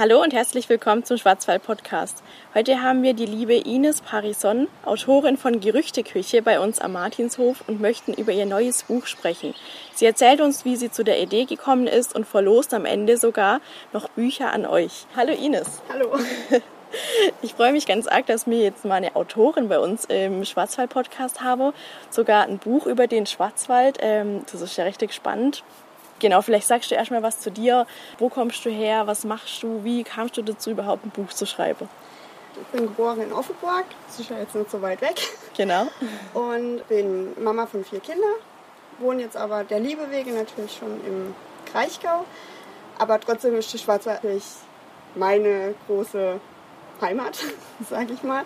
Hallo und herzlich willkommen zum Schwarzwald Podcast. Heute haben wir die liebe Ines Parison, Autorin von Gerüchteküche, bei uns am Martinshof und möchten über ihr neues Buch sprechen. Sie erzählt uns, wie sie zu der Idee gekommen ist und verlost am Ende sogar noch Bücher an euch. Hallo Ines. Hallo. Ich freue mich ganz arg, dass wir jetzt mal eine Autorin bei uns im Schwarzwald-Podcast habe. Sogar ein Buch über den Schwarzwald. Ähm, das ist ja richtig spannend. Genau, vielleicht sagst du erstmal was zu dir. Wo kommst du her? Was machst du? Wie kamst du dazu, überhaupt ein Buch zu schreiben? Ich bin geboren in Offenburg, das ist ja jetzt nicht so weit weg. Genau. Und bin Mama von vier Kindern, wohne jetzt aber der Liebe wegen natürlich schon im Kraichgau. Aber trotzdem ist die Schwarzwald natürlich meine große Heimat, sage ich mal.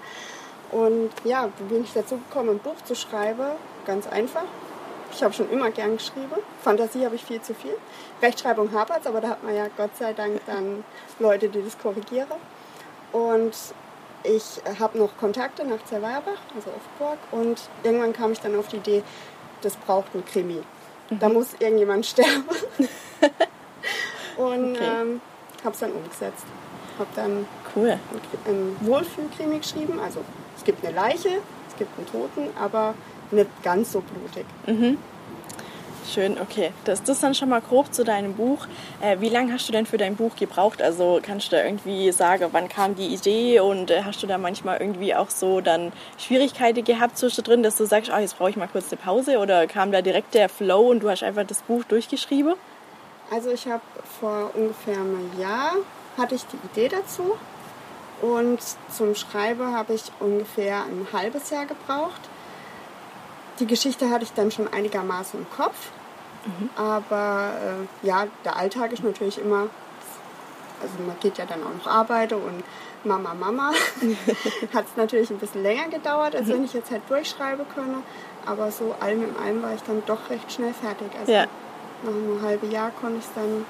Und ja, wie bin ich dazu gekommen, ein Buch zu schreiben? Ganz einfach. Ich habe schon immer gern geschrieben. Fantasie habe ich viel zu viel. Rechtschreibung hapert aber da hat man ja Gott sei Dank dann Leute, die das korrigieren. Und ich habe noch Kontakte nach Zerweierbach, also auf Burg. Und irgendwann kam ich dann auf die Idee, das braucht ein Krimi. Mhm. Da muss irgendjemand sterben. und okay. ähm, habe es dann umgesetzt. Habe dann cool. einen Wohlfühlkrimi geschrieben. Also es gibt eine Leiche, es gibt einen Toten, aber nicht ganz so blutig. Mhm. Schön, okay. Das ist dann schon mal grob zu deinem Buch. Äh, wie lange hast du denn für dein Buch gebraucht? Also kannst du da irgendwie sagen, wann kam die Idee und äh, hast du da manchmal irgendwie auch so dann Schwierigkeiten gehabt zwischendrin, dass du sagst, oh, jetzt brauche ich mal kurz eine Pause oder kam da direkt der Flow und du hast einfach das Buch durchgeschrieben? Also ich habe vor ungefähr einem Jahr hatte ich die Idee dazu und zum Schreiben habe ich ungefähr ein halbes Jahr gebraucht. Die Geschichte hatte ich dann schon einigermaßen im Kopf. Mhm. Aber äh, ja, der Alltag ist natürlich immer, also man geht ja dann auch noch arbeiten und Mama, Mama. Hat es natürlich ein bisschen länger gedauert, als mhm. wenn ich jetzt halt durchschreiben könnte. Aber so allem in allem war ich dann doch recht schnell fertig. Also ja. nach einem halben Jahr konnte ich es dann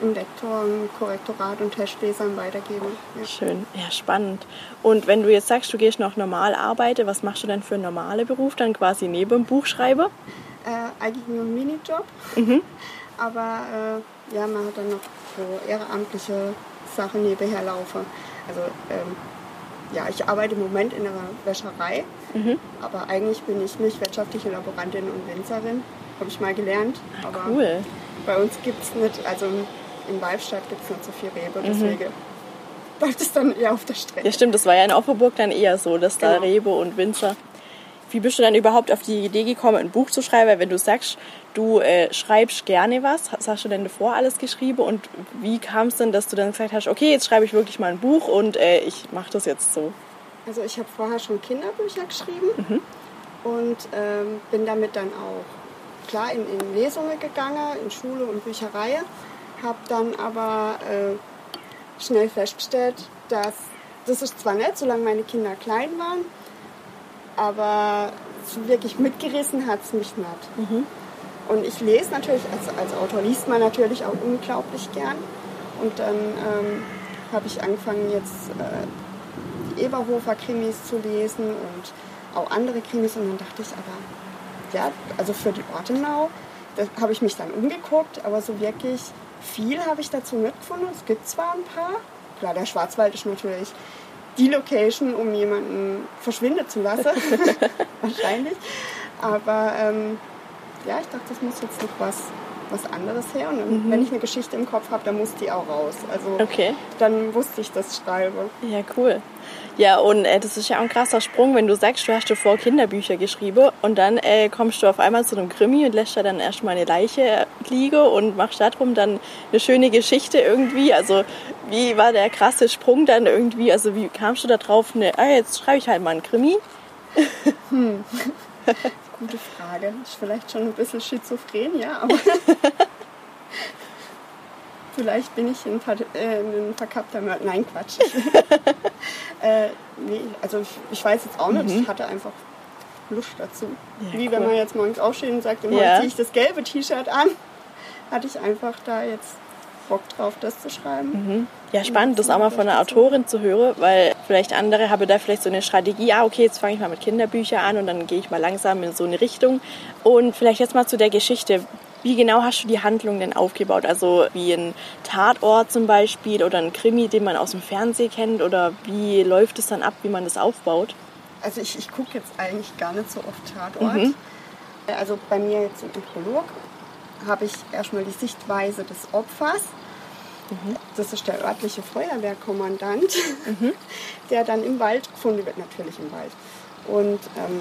im Lektor, im Korrektorat und Testlesern weitergeben. Ja. Schön, ja, spannend. Und wenn du jetzt sagst, du gehst noch normal arbeiten, was machst du denn für einen normalen Beruf dann quasi neben dem Buchschreiber? Äh, eigentlich nur ein Minijob. Mhm. Aber äh, ja, man hat dann noch so ehrenamtliche Sachen nebenher laufen. Also ähm, ja, ich arbeite im Moment in einer Wäscherei, mhm. aber eigentlich bin ich milchwirtschaftliche Laborantin und Winzerin. Habe ich mal gelernt. Ah, aber cool. Bei uns gibt es nicht, also in Walstadt gibt es nicht so viel Rebe, mhm. deswegen mhm. bleibt es dann eher auf der Strecke. Ja, stimmt, das war ja in Offenburg dann eher so, dass genau. da Rebe und Winzer. Wie bist du dann überhaupt auf die Idee gekommen, ein Buch zu schreiben? Wenn du sagst, du äh, schreibst gerne was, was hast du denn davor alles geschrieben und wie kam es denn, dass du dann gesagt hast, okay, jetzt schreibe ich wirklich mal ein Buch und äh, ich mache das jetzt so? Also ich habe vorher schon Kinderbücher geschrieben mhm. und ähm, bin damit dann auch klar in, in Lesungen gegangen, in Schule und Bücherei habe dann aber äh, schnell festgestellt, dass das ist zwar nett, solange meine Kinder klein waren, aber so wirklich mitgerissen hat es mich nicht. Mhm. Und ich lese natürlich, als, als Autor liest man natürlich auch unglaublich gern. Und dann ähm, habe ich angefangen, jetzt äh, die Eberhofer-Krimis zu lesen und auch andere Krimis. Und dann dachte ich aber, ja, also für die Ortenau, da habe ich mich dann umgeguckt, aber so wirklich viel habe ich dazu nicht gefunden. Es gibt zwar ein paar. Klar, der Schwarzwald ist natürlich die Location, um jemanden verschwinden zu lassen. Wahrscheinlich. Aber ähm, ja, ich dachte, das muss jetzt noch was, was anderes her. Und mhm. wenn ich eine Geschichte im Kopf habe, dann muss die auch raus. Also okay. dann wusste ich, dass ich schreibe. Ja, cool. Ja, und äh, das ist ja auch ein krasser Sprung, wenn du sagst, du hast davor Kinderbücher geschrieben und dann äh, kommst du auf einmal zu einem Krimi und lässt da dann erstmal eine Leiche liegen und machst darum dann eine schöne Geschichte irgendwie. Also wie war der krasse Sprung dann irgendwie? Also wie kamst du da drauf, ne, ah, jetzt schreibe ich halt mal einen Krimi? Hm. Gute Frage. Ist vielleicht schon ein bisschen schizophren, ja, aber Vielleicht bin ich ein, äh, ein verkappter Mörder. Nein, Quatsch. äh, nee, also ich, ich, weiß jetzt auch nicht. Mhm. Ich hatte einfach Lust dazu. Ja, Wie cool. wenn man jetzt morgens aufsteht und sagt, ja. ziehe ich das gelbe T-Shirt an. Hatte ich einfach da jetzt Bock drauf, das zu schreiben. Mhm. Ja, spannend, das auch mal von einer Autorin zu hören, weil vielleicht andere haben da vielleicht so eine Strategie, ah, okay, jetzt fange ich mal mit Kinderbüchern an und dann gehe ich mal langsam in so eine Richtung. Und vielleicht jetzt mal zu der Geschichte Wie genau hast du die Handlung denn aufgebaut? Also wie ein Tatort zum Beispiel oder ein Krimi, den man aus dem Fernsehen kennt? Oder wie läuft es dann ab, wie man das aufbaut? Also ich, ich gucke jetzt eigentlich gar nicht so oft Tatort. Mhm. Also bei mir jetzt im Prolog habe ich erstmal die Sichtweise des Opfers. Mhm. Das ist der örtliche Feuerwehrkommandant, mhm. der dann im Wald gefunden wird, natürlich im Wald. Und ähm,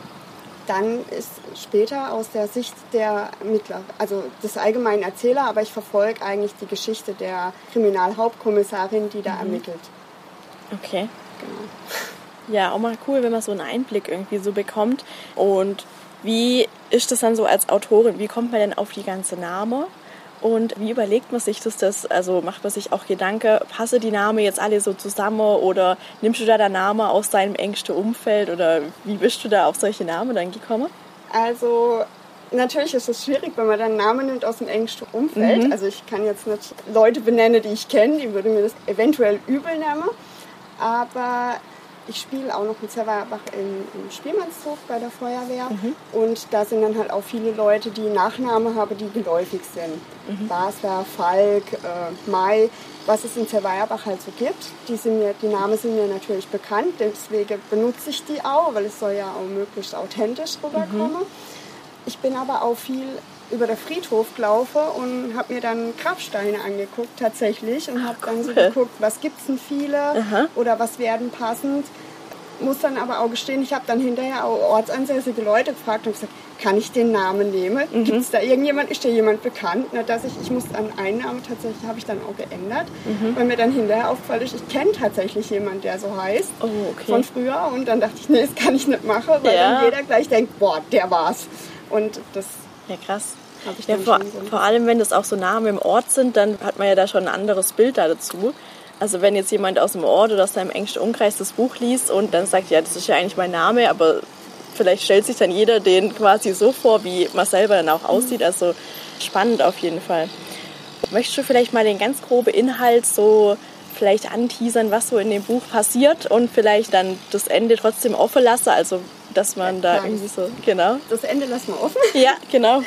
dann ist später aus der Sicht der Ermittler, also des allgemeinen Erzähler, aber ich verfolge eigentlich die Geschichte der Kriminalhauptkommissarin, die da mhm. ermittelt. Okay. Genau. Ja, auch mal cool, wenn man so einen Einblick irgendwie so bekommt. Und wie ist das dann so als Autorin? Wie kommt man denn auf die ganze Name? Und wie überlegt man sich das, das? Also macht man sich auch Gedanken, passe die Namen jetzt alle so zusammen oder nimmst du da den Namen aus deinem engsten Umfeld oder wie bist du da auf solche Namen dann gekommen? Also natürlich ist es schwierig, wenn man dann Namen nimmt aus dem engsten Umfeld. Mhm. Also ich kann jetzt nicht Leute benennen, die ich kenne, die würden mir das eventuell übel nehmen. Aber ich spiele auch noch mit Serverbach im, im Spielmannszug bei der Feuerwehr. Mhm. Und da sind dann halt auch viele Leute, die Nachnamen haben, die geläufig sind. Mhm. Basler, Falk, äh, Mai, was es in Zerweierbach halt so gibt. Die, sind mir, die Namen sind mir natürlich bekannt, deswegen benutze ich die auch, weil es soll ja auch möglichst authentisch rüberkommen. Mhm. Ich bin aber auch viel über den Friedhof gelaufen und habe mir dann Grabsteine angeguckt tatsächlich und habe dann so geguckt, was gibt es denn viele Aha. oder was werden passend. Muss dann aber auch gestehen, ich habe dann hinterher auch ortsansässige Leute gefragt und gesagt, kann ich den Namen nehmen? Mhm. Gibt es da irgendjemand? Ist da jemand bekannt? Na, dass ich, ich muss dann einen Namen tatsächlich, habe ich dann auch geändert, mhm. weil mir dann hinterher aufgefallen ist, ich kenne tatsächlich jemanden, der so heißt, oh, okay. von früher. Und dann dachte ich, nee, das kann ich nicht machen, weil ja. dann jeder gleich denkt, boah, der war's. Und das ja, krass. Ja, vor, vor, allem, wenn das auch so Namen im Ort sind, dann hat man ja da schon ein anderes Bild da dazu. Also wenn jetzt jemand aus dem Ort oder aus seinem engsten Umkreis das Buch liest und dann sagt, ja, das ist ja eigentlich mein Name, aber vielleicht stellt sich dann jeder den quasi so vor, wie man selber dann auch aussieht. Also spannend auf jeden Fall. Möchtest du vielleicht mal den ganz groben Inhalt so vielleicht anteasern, was so in dem Buch passiert und vielleicht dann das Ende trotzdem offen lassen, also dass man da irgendwie so, genau. Das Ende lassen wir offen. Ja, genau.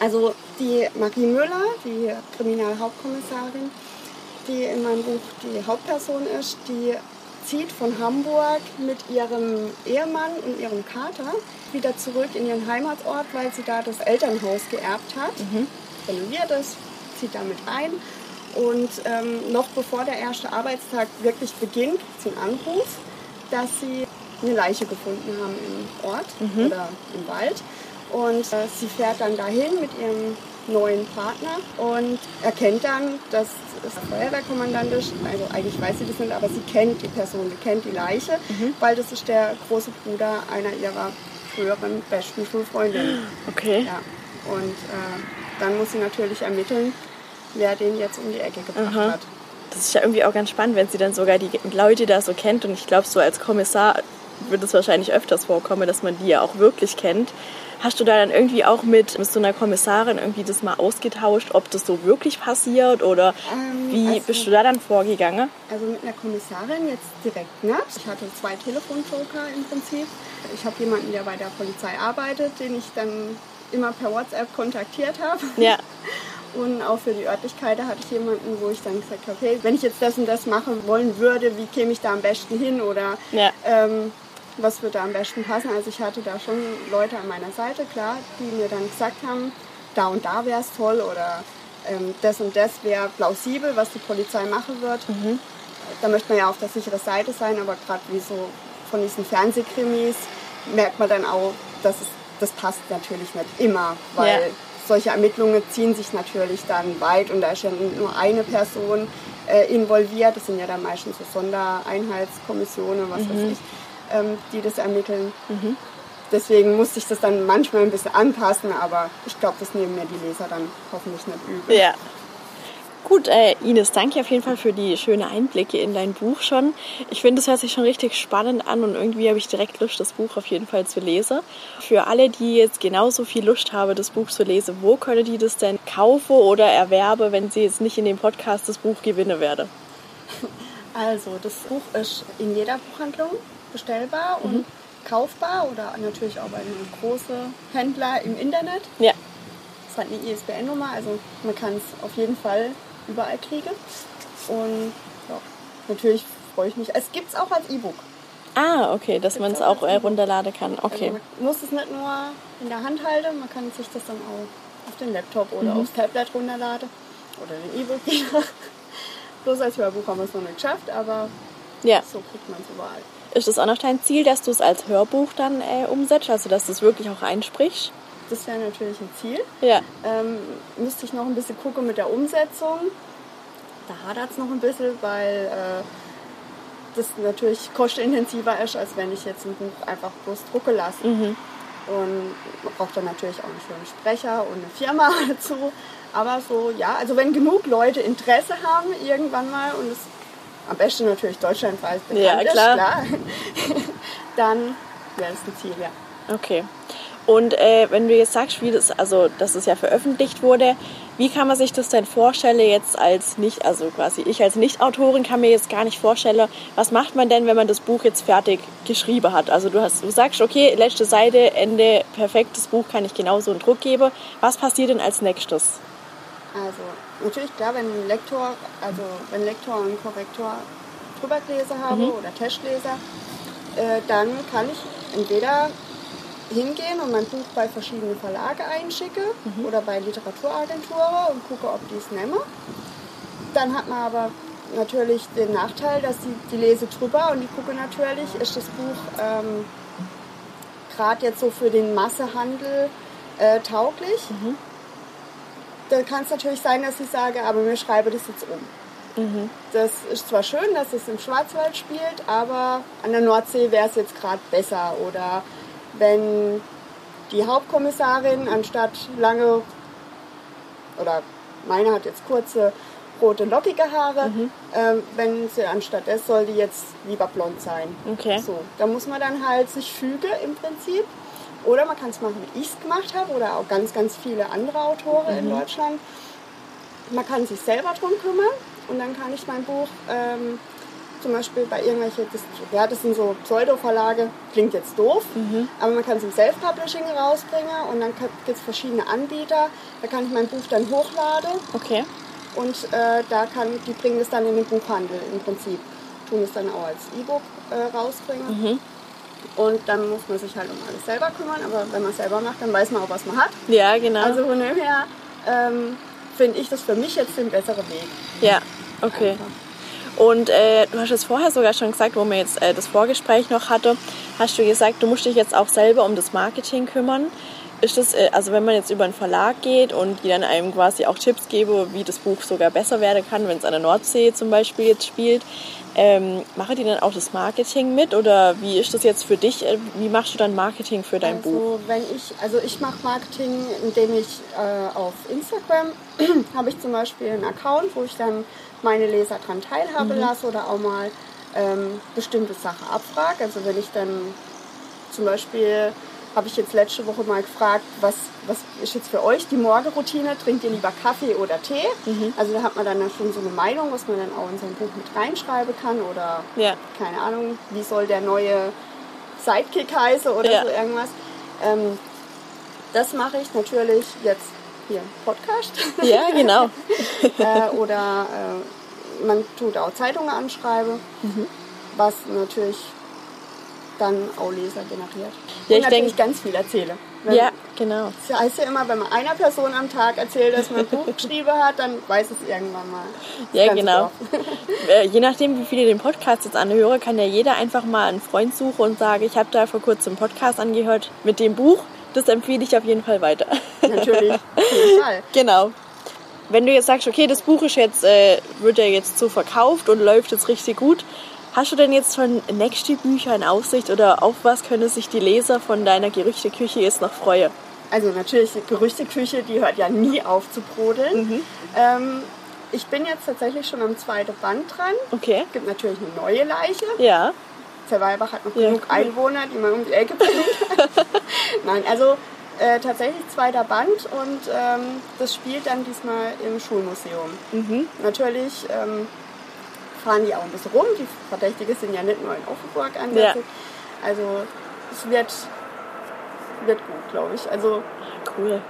Also die Marie Müller, die Kriminalhauptkommissarin, die in meinem Buch die Hauptperson ist, die zieht von Hamburg mit ihrem Ehemann und ihrem Kater wieder zurück in ihren Heimatort, weil sie da das Elternhaus geerbt hat. Mhm. Renoviert es, zieht damit ein. Und ähm, noch bevor der erste Arbeitstag wirklich beginnt, zum Anruf, dass sie eine Leiche gefunden haben im Ort mhm. oder im Wald. Und äh, sie fährt dann dahin mit ihrem neuen Partner und erkennt dann, dass es der Feuerwehrkommandant ist. Also eigentlich weiß sie das nicht, aber sie kennt die Person, sie kennt die Leiche, mhm. weil das ist der große Bruder einer ihrer früheren besten Schulfreundinnen. Okay. Ja. Und äh, dann muss sie natürlich ermitteln, wer den jetzt um die Ecke gebracht Aha. hat. Das ist ja irgendwie auch ganz spannend, wenn sie dann sogar die Leute da so kennt. Und ich glaube, so als Kommissar wird es wahrscheinlich öfters vorkommen, dass man die ja auch wirklich kennt. Hast du da dann irgendwie auch mit, mit so einer Kommissarin irgendwie das mal ausgetauscht, ob das so wirklich passiert oder ähm, wie also, bist du da dann vorgegangen? Also mit einer Kommissarin jetzt direkt nicht. Ich hatte zwei Telefonjoker im Prinzip. Ich habe jemanden, der bei der Polizei arbeitet, den ich dann immer per WhatsApp kontaktiert habe. Ja. Und auch für die Örtlichkeit hatte ich jemanden, wo ich dann gesagt habe, okay, wenn ich jetzt das und das machen wollen würde, wie käme ich da am besten hin? Oder ja. ähm, was würde am besten passen. Also ich hatte da schon Leute an meiner Seite, klar, die mir dann gesagt haben, da und da wäre es toll oder ähm, das und das wäre plausibel, was die Polizei machen wird. Mhm. Da möchte man ja auf der sicheren Seite sein, aber gerade wie so von diesen Fernsehkrimis merkt man dann auch, dass es, das passt natürlich nicht immer, weil ja. solche Ermittlungen ziehen sich natürlich dann weit und da ist ja nur eine Person äh, involviert. Das sind ja dann meistens so Sondereinheitskommissionen, was mhm. weiß ich ähm, die das ermitteln. Mhm. Deswegen musste ich das dann manchmal ein bisschen anpassen, aber ich glaube, das nehmen mir die Leser dann hoffentlich nicht übel. Ja. Gut, äh, Ines, danke auf jeden Fall für die schönen Einblicke in dein Buch schon. Ich finde, es hört sich schon richtig spannend an und irgendwie habe ich direkt Lust, das Buch auf jeden Fall zu lesen. Für alle, die jetzt genauso viel Lust haben, das Buch zu lesen, wo können die das denn kaufen oder erwerben, wenn sie jetzt nicht in dem Podcast das Buch gewinnen werden? Also, das Buch ist in jeder Buchhandlung bestellbar mhm. und kaufbar oder natürlich auch bei einem großen Händler im Internet. Ja. ist halt eine ISBN-Nummer, also man kann es auf jeden Fall überall kriegen. Und ja, natürlich freue ich mich. Es gibt es auch als E-Book. Ah, okay, dass man es auch äh, runterladen kann. Okay. Also man muss es nicht nur in der Hand halten, man kann sich das dann auch auf den Laptop oder aufs Tablet runterladen. Oder den E-Book. Bloß als Hörbuch haben wir es noch nicht geschafft, aber Ja. so kriegt man es überall. Ist das auch noch dein Ziel, dass du es als Hörbuch dann äh, umsetzt, also dass du es wirklich auch einsprichst? Das wäre natürlich ein Ziel. Ja. Ähm, müsste ich noch ein bisschen gucken mit der Umsetzung. Da hadert es noch ein bisschen, weil äh, das natürlich kostenintensiver ist, als wenn ich jetzt ein Buch einfach bloß drucke lasse. Und man braucht dann natürlich auch einen schönen Sprecher und eine Firma dazu. Aber so, ja, also wenn genug Leute Interesse haben irgendwann mal und es am besten natürlich deutschlandweit bekannt Ja, ist, klar. klar dann wäre das ein Ziel, ja. Okay. Und äh, wenn du jetzt sagst, wie das, also dass es ja veröffentlicht wurde, wie kann man sich das denn vorstellen jetzt als nicht, also quasi ich als Nicht-Autorin kann mir jetzt gar nicht vorstellen, was macht man denn, wenn man das Buch jetzt fertig geschrieben hat? Also du hast, du sagst, okay, letzte Seite, Ende, perfektes Buch, kann ich genauso einen Druck geben. Was passiert denn als nächstes? Also natürlich klar, wenn ein Lektor, also wenn Lektor und Korrektor drüber gelesen habe oder Testleser, äh, dann kann ich entweder hingehen und mein Buch bei verschiedenen Verlage einschicke oder bei Literaturagenturen und gucke, ob die es nehmen. Dann hat man aber natürlich den Nachteil, dass die, die lese drüber und die gucke natürlich, ist das Buch ähm, gerade jetzt so für den Massehandel äh, tauglich. Dann kann es natürlich sein, dass ich sage, aber mir schreibe das jetzt um. Das ist zwar schön, dass es im Schwarzwald spielt, aber an der Nordsee wäre es jetzt gerade besser. Oder wenn die Hauptkommissarin anstatt lange, oder meine hat jetzt kurze, rote, lockige Haare, ähm, wenn sie anstatt des soll die jetzt lieber blond sein. Okay. So, da muss man dann halt sich fügen im Prinzip. Oder man kann es machen, wie ich es gemacht habe, oder auch ganz, ganz viele andere Autoren in Deutschland. Man kann sich selber drum kümmern und dann kann ich mein Buch ähm, zum Beispiel bei irgendwelche, das, ja, das sind so Pseudo-Verlage, klingt jetzt doof, aber man kann es im Self-Publishing rausbringen und dann gibt es verschiedene Anbieter. Da kann ich mein Buch dann hochladen Okay. und äh, da kann, die bringen es dann in den Buchhandel im Prinzip. Tun es dann auch als E-Book äh, rausbringen. Und dann muss man sich halt um alles selber kümmern, aber wenn man es selber macht, dann weiß man auch, was man hat. Ja, genau. Also von dem her ähm, finde ich das für mich jetzt den besseren Weg. ja, okay. Und äh, du hast es vorher sogar schon gesagt, wo wir jetzt äh, das Vorgespräch noch hatte, hast du gesagt, du musst dich jetzt auch selber um das Marketing kümmern. Ist das, äh, also wenn man jetzt über einen Verlag geht und die dann einem quasi auch Tipps geben, wie das Buch sogar besser werden kann, wenn es an der Nordsee zum Beispiel jetzt spielt, ähm, machen die dann auch das Marketing mit oder wie ist das jetzt für dich? Äh, Wie machst du dann Marketing für dein Buch? Also wenn ich, also ich mache Marketing, indem ich äh, auf Instagram habe ich zum Beispiel einen Account, wo ich dann meine Leser dran teilhaben lasse oder auch mal ähm, bestimmte Sachen abfrage. Also wenn ich dann zum Beispiel habe ich jetzt letzte Woche mal gefragt, was, was ist jetzt für euch die Morgenroutine? Trinkt ihr lieber Kaffee oder Tee? Also da hat man dann schon so eine Meinung, was man dann auch in sein Buch mit reinschreiben kann oder Ja. keine Ahnung, wie soll der neue Sidekick heißen oder Ja. so irgendwas. Ähm, das mache ich natürlich jetzt hier Podcast. Ja, genau. äh, oder äh, man tut auch Zeitungen anschreiben, Mhm. was natürlich dann auch Leser generiert. Ja, ich natürlich denk- ganz viel erzähle. Wenn, Ja, genau. Das heißt ja immer, wenn man einer Person am Tag erzählt, dass man ein Buch geschrieben hat, dann weiß es irgendwann mal. das Ja, genau. Äh, Je nachdem, wie viele den Podcast jetzt anhören, kann ja jeder einfach mal einen Freund suchen und sagen, ich habe da vor kurzem einen Podcast angehört mit dem Buch. Das empfehle ich auf jeden Fall weiter. Natürlich, auf jeden Fall. genau. Wenn du jetzt sagst, okay, das Buch ist jetzt, äh, wird ja jetzt so verkauft und läuft jetzt richtig gut, hast du denn jetzt schon nächste Bücher in Aussicht oder auf was können sich die Leser von deiner Gerüchteküche jetzt noch freuen? Also natürlich, die Gerüchteküche, die hört ja nie auf zu brodeln. Ähm, ich bin jetzt tatsächlich schon am zweiten Band dran. Okay. Es gibt natürlich eine neue Leiche. Ja. Zerweibach hat noch Ja, genug cool. Einwohner, die man um die Ecke bringen kann. Nein, also äh, tatsächlich zweiter Band und ähm, das spielt dann diesmal im Schulmuseum. Mhm. Natürlich ähm, fahren die auch ein bisschen rum. Die Verdächtigen sind ja nicht nur in Offenburg ansässig. Also es wird, wird gut, glaube ich. Also Cool.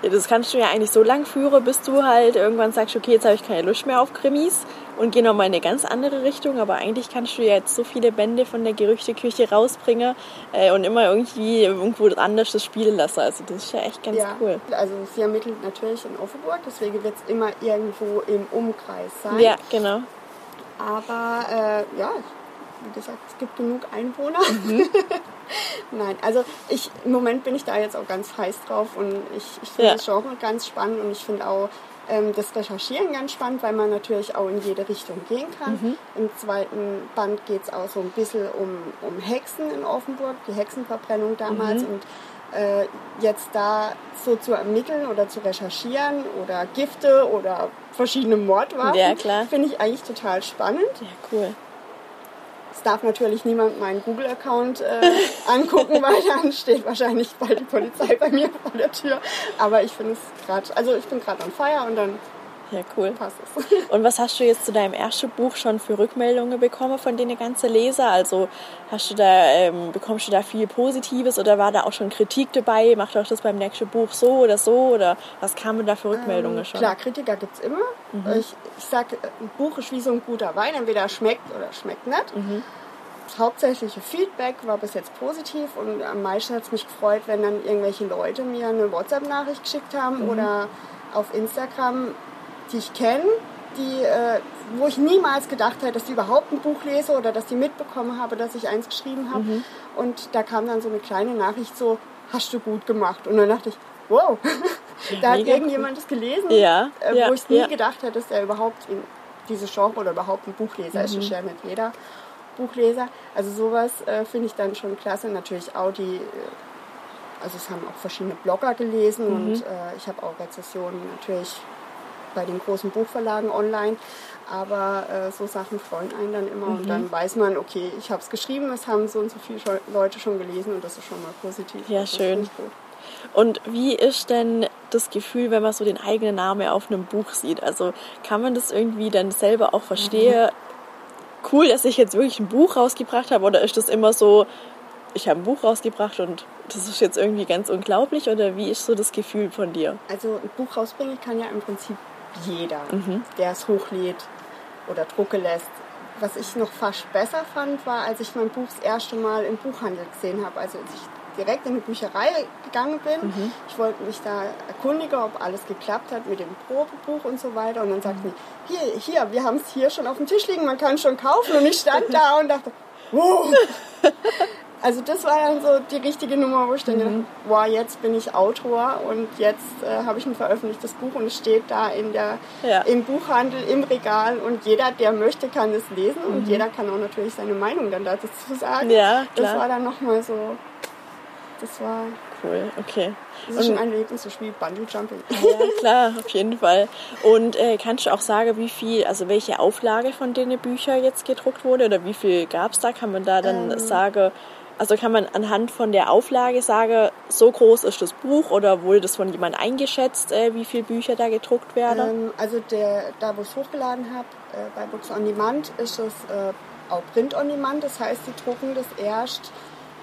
Ja, das kannst du ja eigentlich so lang führen, bis du halt irgendwann sagst, okay, jetzt habe ich keine Lust mehr auf Krimis und gehe nochmal in eine ganz andere Richtung. Aber eigentlich kannst du ja jetzt so viele Bände von der Gerüchteküche rausbringen äh, und immer irgendwie irgendwo anders das spielen lassen. Also das ist ja echt ganz Ja, cool. also sie ermittelt natürlich in Offenburg, deswegen wird es immer irgendwo im Umkreis sein. Ja, genau. Aber äh, ja, wie gesagt, es gibt genug Einwohner. Mhm. Nein, also ich, im Moment bin ich da jetzt auch ganz heiß drauf und ich, ich finde Ja. das Genre ganz spannend und ich finde auch ähm, das Recherchieren ganz spannend, weil man natürlich auch in jede Richtung gehen kann. Mhm. Im zweiten Band geht es auch so ein bisschen um, um Hexen in Offenburg, die Hexenverbrennung damals Mhm. und äh, jetzt da so zu ermitteln oder zu recherchieren oder Gifte oder verschiedene Mordwaffen, Ja, klar. finde ich eigentlich total spannend. Ja, cool. Es darf natürlich niemand meinen Google-Account äh, angucken, weil dann steht wahrscheinlich bald die Polizei bei mir vor der Tür. Aber ich finde es gerade, also ich bin gerade on fire und dann Ja, cool. passt es. Und was hast du jetzt zu deinem ersten Buch schon für Rückmeldungen bekommen von den ganzen Leser? Also hast du da, ähm, bekommst du da viel Positives oder war da auch schon Kritik dabei? Macht euch das beim nächsten Buch so oder so? Oder was kamen da für Rückmeldungen schon? Ähm, Klar, Kritiker gibt es immer. Ich, ich sage, ein Buch ist wie so ein guter Wein, entweder schmeckt oder schmeckt nicht. Das hauptsächliche Feedback war bis jetzt positiv und am meisten hat es mich gefreut, wenn dann irgendwelche Leute mir eine WhatsApp-Nachricht geschickt haben oder auf Instagram, die ich kenne, die, äh, wo ich niemals gedacht hätte, dass die überhaupt ein Buch lese oder dass die mitbekommen habe, dass ich eins geschrieben habe. Und da kam dann so eine kleine Nachricht so, hast du gut gemacht. Und dann dachte ich, wow, da hat irgendjemand das gelesen, Ja, äh, ja, wo ich nie gedacht hätte, dass er überhaupt in dieses Genre oder überhaupt ein Buchleser ist. Das ist ja nicht jeder Buchleser. Also sowas äh, finde ich dann schon klasse. Natürlich auch die, äh, also es haben auch verschiedene Blogger gelesen und äh, ich habe auch Rezessionen natürlich bei den großen Buchverlagen online. Aber äh, so Sachen freuen einen dann immer und dann weiß man, okay, ich habe es geschrieben, es haben so und so viele Leute schon gelesen und das ist schon mal positiv. Ja, Das schön. Und wie ist denn das Gefühl, wenn man so den eigenen Namen auf einem Buch sieht? Also kann man das irgendwie dann selber auch verstehen? Cool, dass ich jetzt wirklich ein Buch rausgebracht habe oder ist das immer so, ich habe ein Buch rausgebracht und das ist jetzt irgendwie ganz unglaublich oder wie ist so das Gefühl von dir? Also ein Buch rausbringen kann ja im Prinzip jeder, der es hochlädt oder drucken lässt. Was ich noch fast besser fand, war, als ich mein Buch das erste Mal im Buchhandel gesehen habe. Also als ich direkt in die Bücherei gegangen bin. Ich wollte mich da erkundigen, ob alles geklappt hat mit dem Probebuch und so weiter. Und dann sagten die, hier, hier, wir haben es hier schon auf dem Tisch liegen, man kann es schon kaufen. Und ich stand da und dachte, wow. Also das war dann so die richtige Nummer, wo ich dann gedacht habe, wow, jetzt bin ich Autor und jetzt äh, habe ich ein veröffentlichtes Buch und es steht da in der, Ja. im Buchhandel, im Regal und jeder, der möchte, kann es lesen und jeder kann auch natürlich seine Meinung dann dazu sagen. Ja, Das klar. war dann nochmal so, das war, Cool, okay. das ist schon ein Erlebnis, so wie Bungee Jumping. Ja, klar, auf jeden Fall. Und äh, kannst du auch sagen, wie viel, also welche Auflage von den Büchern jetzt gedruckt wurde oder wie viel gab es da? Kann man da dann Ähm. sagen, also kann man anhand von der Auflage sagen, so groß ist das Buch oder wurde das von jemand eingeschätzt, äh, wie viele Bücher da gedruckt werden? Ähm, also der, da, wo ich es hochgeladen habe, äh, bei Books on Demand, ist es äh, auch Print on Demand. Das heißt, sie drucken das erst,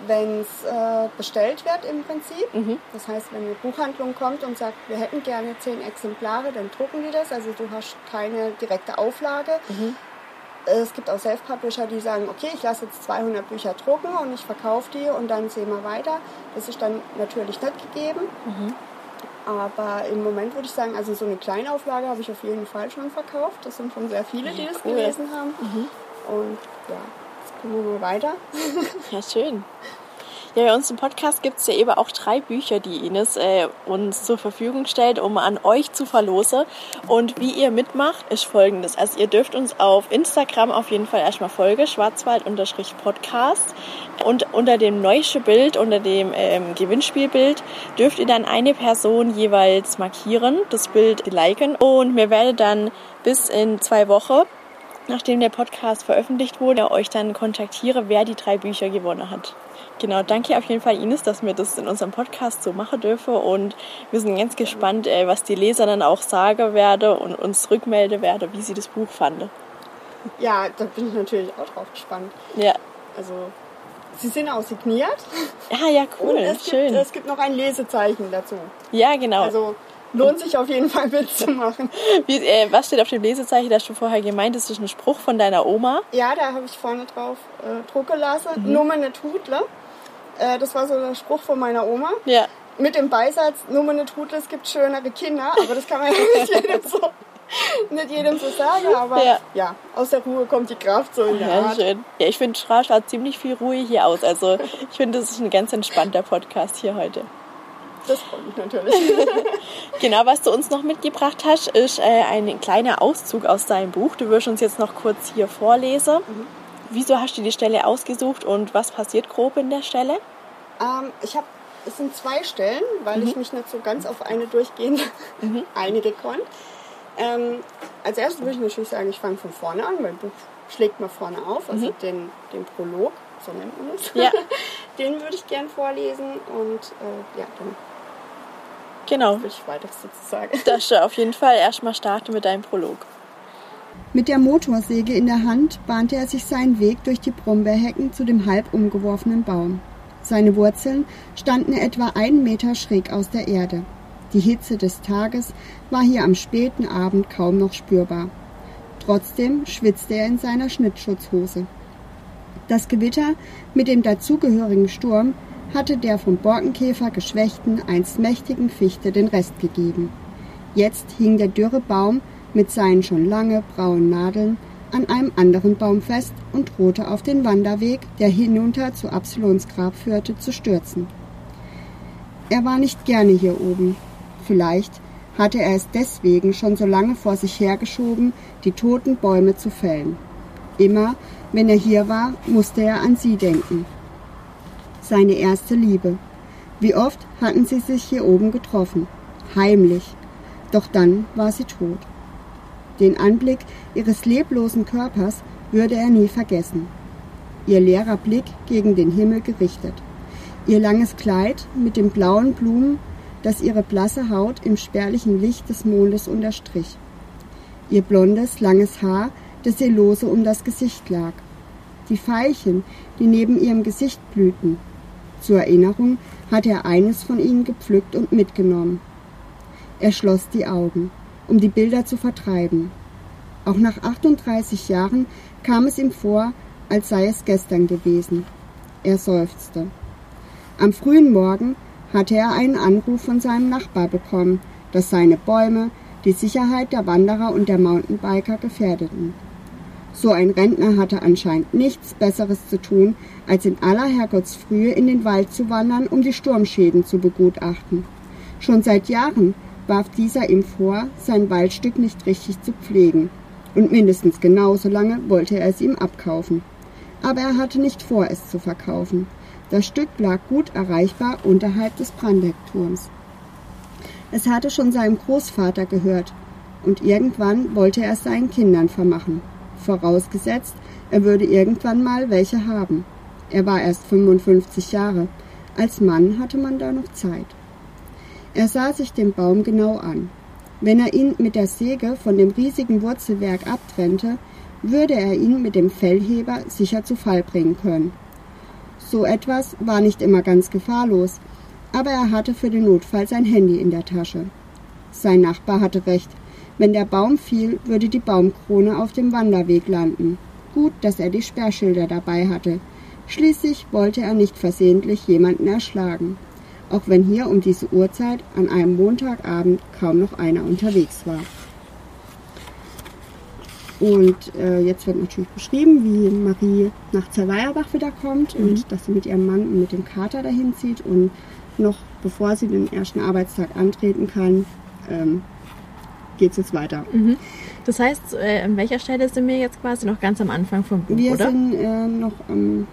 wenn es äh, bestellt wird im Prinzip. Das heißt, wenn eine Buchhandlung kommt und sagt, wir hätten gerne zehn Exemplare, dann drucken die das. Also du hast keine direkte Auflage. Äh, Es gibt auch Self-Publisher, die sagen, okay, ich lasse jetzt 200 Bücher drucken und ich verkaufe die und dann sehen wir weiter. Das ist dann natürlich nicht gegeben. Aber im Moment würde ich sagen, also so eine Kleinauflage habe ich auf jeden Fall schon verkauft. Das sind schon sehr viele, die das cool. gelesen haben. Und ja, jetzt gucken wir mal weiter. Ja, schön. Ja, bei uns im Podcast gibt es ja eben auch drei Bücher, die Ines äh, uns zur Verfügung stellt, um an euch zu verlosen. Und wie ihr mitmacht, ist folgendes. Also ihr dürft uns auf Instagram auf jeden Fall erstmal folgen, schwarzwald-podcast. Und unter dem neuesten Bild, unter dem ähm, Gewinnspielbild, dürft ihr dann eine Person jeweils markieren, das Bild liken. Und wir werden dann bis in zwei Wochen nachdem der Podcast veröffentlicht wurde, euch dann kontaktiere, wer die drei Bücher gewonnen hat. Genau, danke auf jeden Fall Ines, dass wir das in unserem Podcast so machen dürfen und wir sind ganz gespannt, äh, was die Leser dann auch sagen werden und uns rückmelden werden, wie sie das Buch fanden. Ja, da bin ich natürlich auch drauf gespannt. Ja, Also Sie sind auch signiert. Ah ja, cool, Und es schön. gibt, es gibt noch ein Lesezeichen dazu. ja, genau. Also lohnt sich auf jeden Fall mitzumachen. Wie, äh, was steht auf dem Lesezeichen? Da hast du vorher gemeint, das ist ein Spruch von deiner Oma. Ja, da habe ich vorne drauf äh, drucken lassen. Mhm. Nummer nicht Hudle. Äh, das war so der Spruch von meiner Oma. Ja. Mit dem Beisatz, Nummer nicht Hudle, es gibt schönere Kinder. Aber das kann man ja nicht jedem so, nicht jedem so sagen. Aber Ja. ja. aus der Ruhe kommt die Kraft so in der Ja, Art. schön. Ja, ich finde, Schra schaut ziemlich viel Ruhe hier aus. Also ich finde, das ist ein ganz entspannter Podcast hier heute. Das freut mich natürlich. Genau, was du uns noch mitgebracht hast, ist äh, ein kleiner Auszug aus deinem Buch. Du wirst uns jetzt noch kurz hier vorlesen. Wieso hast du die Stelle ausgesucht und was passiert grob in der Stelle? Ähm, ich habe, es sind zwei Stellen, weil ich mich nicht so ganz auf eine durchgehend einige konnte. Ähm, als erstes würde ich natürlich sagen, ich fange von vorne an. Mein Buch schlägt mal vorne auf, also den, den Prolog, so nennt man es. Ja. den würde ich gern vorlesen und äh, ja, dann Genau, würde ich weiter sozusagen. darfst du auf jeden Fall erstmal starten mit deinem Prolog. Mit der Motorsäge in der Hand bahnte er sich seinen Weg durch die Brombeerhecken zu dem halb umgeworfenen Baum. Seine Wurzeln standen etwa einen Meter schräg aus der Erde. Die Hitze des Tages war hier am späten Abend kaum noch spürbar. Trotzdem schwitzte er in seiner Schnittschutzhose. Das Gewitter mit dem dazugehörigen Sturm hatte der vom Borkenkäfer geschwächten, einst mächtigen Fichte den Rest gegeben. Jetzt hing der dürre Baum mit seinen schon lange braunen Nadeln an einem anderen Baum fest und drohte auf den Wanderweg, der hinunter zu Absalons Grab führte, zu stürzen. Er war nicht gerne hier oben. Vielleicht hatte er es deswegen schon so lange vor sich hergeschoben, die toten Bäume zu fällen. Immer, wenn er hier war, musste er an sie denken. Seine erste Liebe. Wie oft hatten sie sich hier oben getroffen. Heimlich. Doch dann war sie tot. Den Anblick ihres leblosen Körpers würde er nie vergessen. Ihr leerer Blick gegen den Himmel gerichtet. Ihr langes Kleid mit den blauen Blumen, das ihre blasse Haut im spärlichen Licht des Mondes unterstrich. Ihr blondes, langes Haar, das ihr lose um das Gesicht lag. Die Veilchen, die neben ihrem Gesicht blühten. Zur Erinnerung hatte er eines von ihnen gepflückt und mitgenommen. Er schloss die Augen, um die Bilder zu vertreiben. Auch nach 38 Jahren kam es ihm vor, als sei es gestern gewesen. Er seufzte. Am frühen Morgen hatte er einen Anruf von seinem Nachbar bekommen, dass seine Bäume die Sicherheit der Wanderer und der Mountainbiker gefährdeten. So ein Rentner hatte anscheinend nichts Besseres zu tun, als in aller Herrgottsfrühe in den Wald zu wandern, um die Sturmschäden zu begutachten. Schon seit Jahren warf dieser ihm vor, sein Waldstück nicht richtig zu pflegen. Und mindestens genauso lange wollte er es ihm abkaufen. Aber er hatte nicht vor, es zu verkaufen. Das Stück lag gut erreichbar unterhalb des Brandeckturms. Es hatte schon seinem Großvater gehört, und irgendwann wollte er es seinen Kindern vermachen. Vorausgesetzt, er würde irgendwann mal welche haben. Er war erst 55 Jahre. Als Mann hatte man da noch Zeit. Er sah sich den Baum genau an. Wenn er ihn mit der Säge von dem riesigen Wurzelwerk abtrennte, würde er ihn mit dem Fellheber sicher zu Fall bringen können. So etwas war nicht immer ganz gefahrlos, aber er hatte für den Notfall sein Handy in der Tasche. Sein Nachbar hatte recht. Wenn der Baum fiel, würde die Baumkrone auf dem Wanderweg landen. Gut, dass er die Sperrschilder dabei hatte. Schließlich wollte er nicht versehentlich jemanden erschlagen. Auch wenn hier um diese Uhrzeit an einem Montagabend kaum noch einer unterwegs war. Und äh, jetzt wird natürlich beschrieben, wie Marie nach Zerweierbach wiederkommt und dass sie mit ihrem Mann und mit dem Kater dahin zieht und noch bevor sie den ersten Arbeitstag antreten kann, ähm, geht es jetzt weiter. Das heißt, äh, an welcher Stelle sind wir jetzt quasi noch ganz am Anfang vom Buch, Wir oder? sind äh, noch am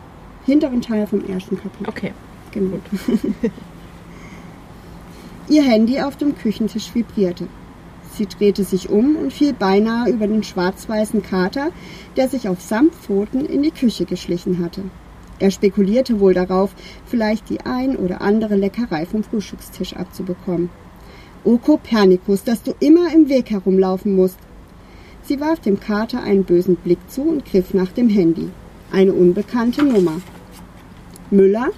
hinteren Teil vom ersten Kapitel. Okay. Genau. Ihr Handy auf dem Küchentisch vibrierte. Sie drehte sich um und fiel beinahe über den schwarz-weißen Kater, der sich auf Samtpfoten in die Küche geschlichen hatte. Er spekulierte wohl darauf, vielleicht die ein oder andere Leckerei vom Frühstückstisch abzubekommen. O Kopernikus, dass du immer im Weg herumlaufen musst. Sie warf dem Kater einen bösen Blick zu und griff nach dem Handy. Eine unbekannte Nummer. Müller?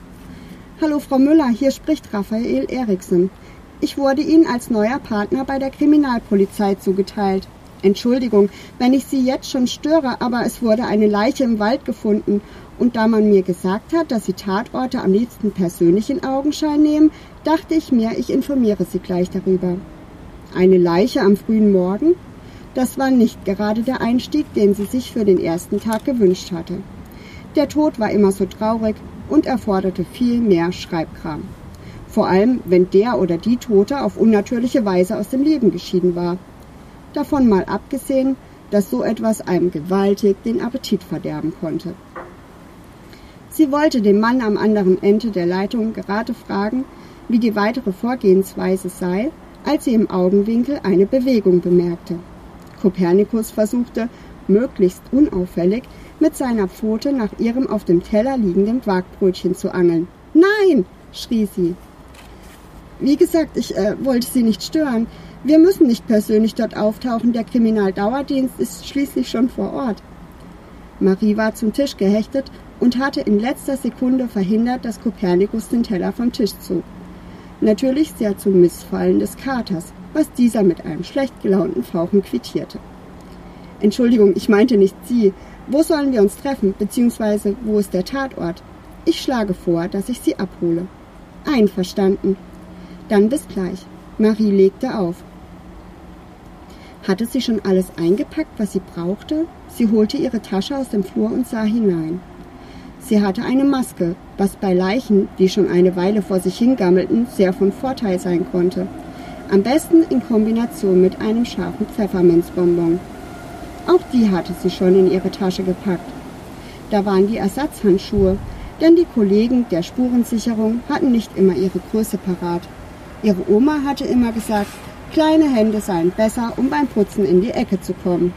Hallo Frau Müller, hier spricht Raphael Eriksen. Ich wurde Ihnen als neuer Partner bei der Kriminalpolizei zugeteilt. Entschuldigung, wenn ich Sie jetzt schon störe, aber es wurde eine Leiche im Wald gefunden. Und da man mir gesagt hat, dass Sie Tatorte am liebsten persönlich in Augenschein nehmen, dachte ich mir, ich informiere Sie gleich darüber. Eine Leiche am frühen Morgen? Das war nicht gerade der Einstieg, den sie sich für den ersten Tag gewünscht hatte. Der Tod war immer so traurig und erforderte viel mehr Schreibkram. Vor allem, wenn der oder die Tote auf unnatürliche Weise aus dem Leben geschieden war. Davon mal abgesehen, dass so etwas einem gewaltig den Appetit verderben konnte. Sie wollte den Mann am anderen Ende der Leitung gerade fragen, wie die weitere Vorgehensweise sei, als sie im Augenwinkel eine Bewegung bemerkte. Kopernikus versuchte, möglichst unauffällig, mit seiner Pfote nach ihrem auf dem Teller liegenden Quarkbrötchen zu angeln. Nein! schrie sie. Wie gesagt, ich äh, wollte Sie nicht stören. Wir müssen nicht persönlich dort auftauchen. Der Kriminaldauerdienst ist schließlich schon vor Ort. Marie war zum Tisch gehechtet und hatte in letzter Sekunde verhindert, dass Kopernikus den Teller vom Tisch zog. Natürlich sehr zum Missfallen des Katers, was dieser mit einem schlecht gelaunten Fauchen quittierte. Entschuldigung, ich meinte nicht Sie. Wo sollen wir uns treffen, beziehungsweise wo ist der Tatort? Ich schlage vor, dass ich Sie abhole. Einverstanden. Dann bis gleich. Marie legte auf. Hatte sie schon alles eingepackt, was sie brauchte? Sie holte ihre Tasche aus dem Flur und sah hinein. Sie hatte eine Maske, was bei Leichen, die schon eine Weile vor sich hingammelten, sehr von Vorteil sein konnte. Am besten in Kombination mit einem scharfen Pfefferminzbonbon. Auch die hatte sie schon in ihre Tasche gepackt. Da waren die Ersatzhandschuhe, denn die Kollegen der Spurensicherung hatten nicht immer ihre Größe parat. Ihre Oma hatte immer gesagt, kleine Hände seien besser, um beim Putzen in die Ecke zu kommen.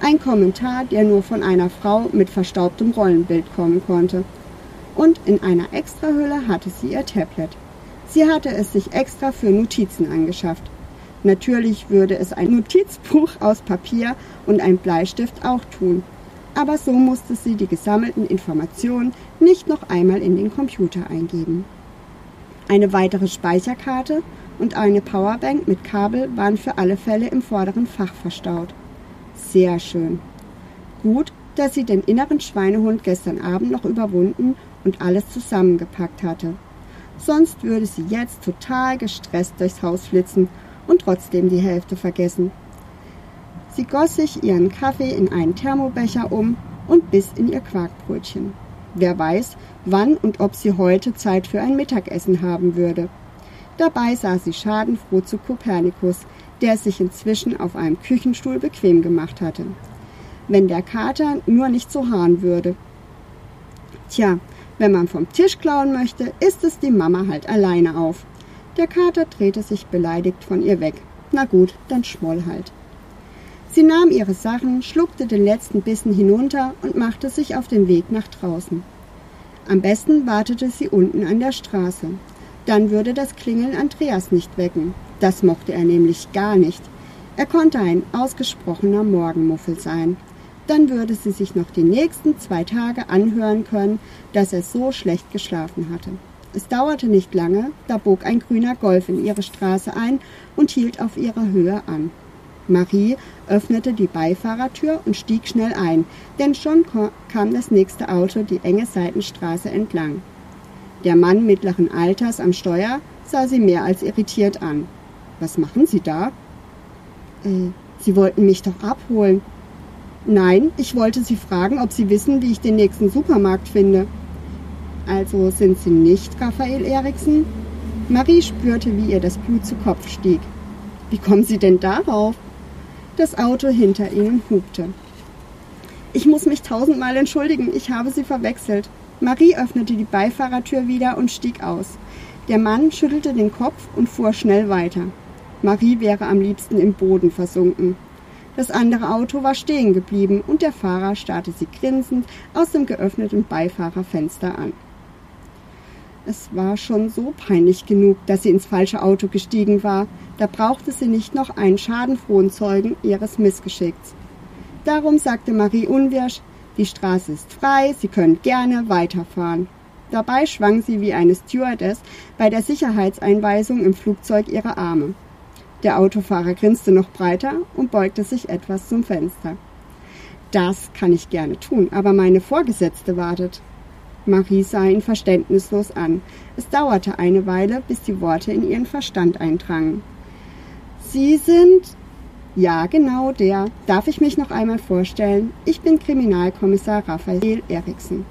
Ein Kommentar, der nur von einer Frau mit verstaubtem Rollenbild kommen konnte. Und in einer Extrahülle hatte sie ihr Tablet. Sie hatte es sich extra für Notizen angeschafft. Natürlich würde es ein Notizbuch aus Papier und ein Bleistift auch tun. Aber so musste sie die gesammelten Informationen nicht noch einmal in den Computer eingeben. Eine weitere Speicherkarte und eine Powerbank mit Kabel waren für alle Fälle im vorderen Fach verstaut. Sehr schön. Gut, dass sie den inneren Schweinehund gestern Abend noch überwunden und alles zusammengepackt hatte. Sonst würde sie jetzt total gestresst durchs Haus flitzen und trotzdem die Hälfte vergessen. Sie goss sich ihren Kaffee in einen Thermobecher um und biss in ihr Quarkbrötchen. Wer weiß, wann und ob sie heute Zeit für ein Mittagessen haben würde. Dabei sah sie schadenfroh zu Kopernikus, der es sich inzwischen auf einem Küchenstuhl bequem gemacht hatte. Wenn der Kater nur nicht so haaren würde. Tja, wenn man vom Tisch klauen möchte, ist es die Mama halt alleine auf. Der Kater drehte sich beleidigt von ihr weg. Na gut, dann schmoll halt. Sie nahm ihre Sachen, schluckte den letzten Bissen hinunter und machte sich auf den Weg nach draußen. Am besten wartete sie unten an der Straße. Dann würde das Klingeln Andreas nicht wecken. Das mochte er nämlich gar nicht. Er konnte ein ausgesprochener Morgenmuffel sein. Dann würde sie sich noch die nächsten zwei Tage anhören können, dass er so schlecht geschlafen hatte. Es dauerte nicht lange, da bog ein grüner Golf in ihre Straße ein und hielt auf ihrer Höhe an. Marie öffnete die Beifahrertür und stieg schnell ein, denn schon kam das nächste Auto die enge Seitenstraße entlang. Der Mann mittleren Alters am Steuer sah sie mehr als irritiert an. Was machen Sie da? Äh, Sie wollten mich doch abholen. Nein, ich wollte Sie fragen, ob Sie wissen, wie ich den nächsten Supermarkt finde. Also sind Sie nicht Raphael Eriksen? Marie spürte, wie ihr das Blut zu Kopf stieg. Wie kommen Sie denn darauf? Das Auto hinter ihnen hupte. Ich muss mich tausendmal entschuldigen, ich habe Sie verwechselt. Marie öffnete die Beifahrertür wieder und stieg aus. Der Mann schüttelte den Kopf und fuhr schnell weiter. Marie wäre am liebsten im Boden versunken. Das andere Auto war stehen geblieben und der Fahrer starrte sie grinsend aus dem geöffneten Beifahrerfenster an. Es war schon so peinlich genug, dass sie ins falsche Auto gestiegen war. Da brauchte sie nicht noch einen schadenfrohen Zeugen ihres Missgeschicks. Darum sagte Marie unwirsch, die Straße ist frei, Sie können gerne weiterfahren. Dabei schwang sie wie eine Stewardess bei der Sicherheitseinweisung im Flugzeug ihre Arme. Der Autofahrer grinste noch breiter und beugte sich etwas zum Fenster. Das kann ich gerne tun, aber meine Vorgesetzte wartet. Marie sah ihn verständnislos an. Es dauerte eine Weile, bis die Worte in ihren Verstand eindrangen. Sie sind. Ja, genau der. Darf ich mich noch einmal vorstellen? Ich bin Kriminalkommissar Raphael Eriksen.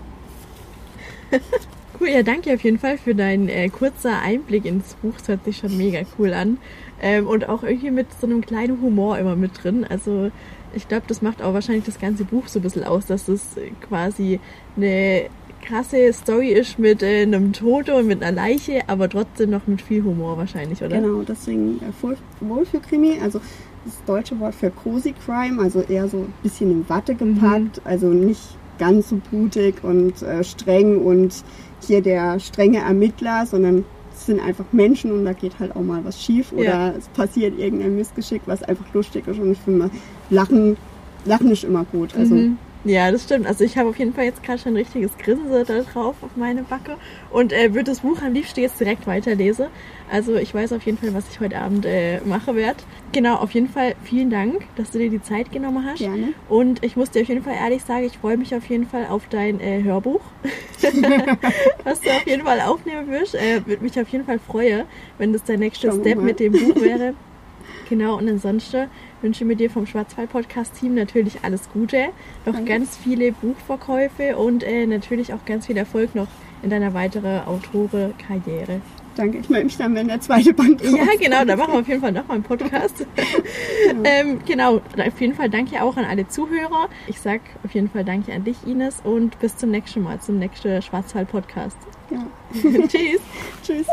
cool, ja, danke auf jeden Fall für deinen äh, kurzer Einblick ins Buch. Das hört sich schon mega cool an. Ähm, und auch irgendwie mit so einem kleinen Humor immer mit drin. Also ich glaube, das macht auch wahrscheinlich das ganze Buch so ein bisschen aus, dass es quasi eine krasse Story ist mit äh, einem Tote und mit einer Leiche, aber trotzdem noch mit viel Humor wahrscheinlich, oder? Genau, deswegen äh, Wohlfühlkrimi, also das deutsche Wort für Cozy Crime, also eher so ein bisschen in Watte gepackt, mhm. also nicht ganz so blutig und äh, streng und hier der strenge Ermittler, sondern es sind einfach Menschen und da geht halt auch mal was schief oder ja. es passiert irgendein Missgeschick, was einfach lustig ist und ich finde, Lachen, Lachen ist immer gut. Also mhm. Ja, das stimmt. Also ich habe auf jeden Fall jetzt gerade schon ein richtiges Grinse da drauf auf meine Backe und äh, würde das Buch am liebsten jetzt direkt weiterlesen. Also ich weiß auf jeden Fall, was ich heute Abend äh, mache werde. Genau, auf jeden Fall vielen Dank, dass du dir die Zeit genommen hast. Gerne. Und ich muss dir auf jeden Fall ehrlich sagen, ich freue mich auf jeden Fall auf dein äh, Hörbuch, was du auf jeden Fall aufnehmen wirst. Äh, würde mich auf jeden Fall freuen, wenn das der nächste Step mit dem Buch wäre. Genau, und ansonsten wünsche mir dir vom Schwarzwald-Podcast-Team natürlich alles Gute, noch Danke. ganz viele Buchverkäufe und äh, natürlich auch ganz viel Erfolg noch in deiner weiteren Autore-Karriere. Danke, ich melde mich dann, wenn der zweite Band kommt. Ja, genau, da machen wir auf jeden Fall nochmal einen Podcast. genau. Ähm, genau, auf jeden Fall danke auch an alle Zuhörer. Ich sage auf jeden Fall danke an dich, Ines, und bis zum nächsten Mal, zum nächsten Schwarzwald-Podcast. Ja. Tschüss. Tschüss.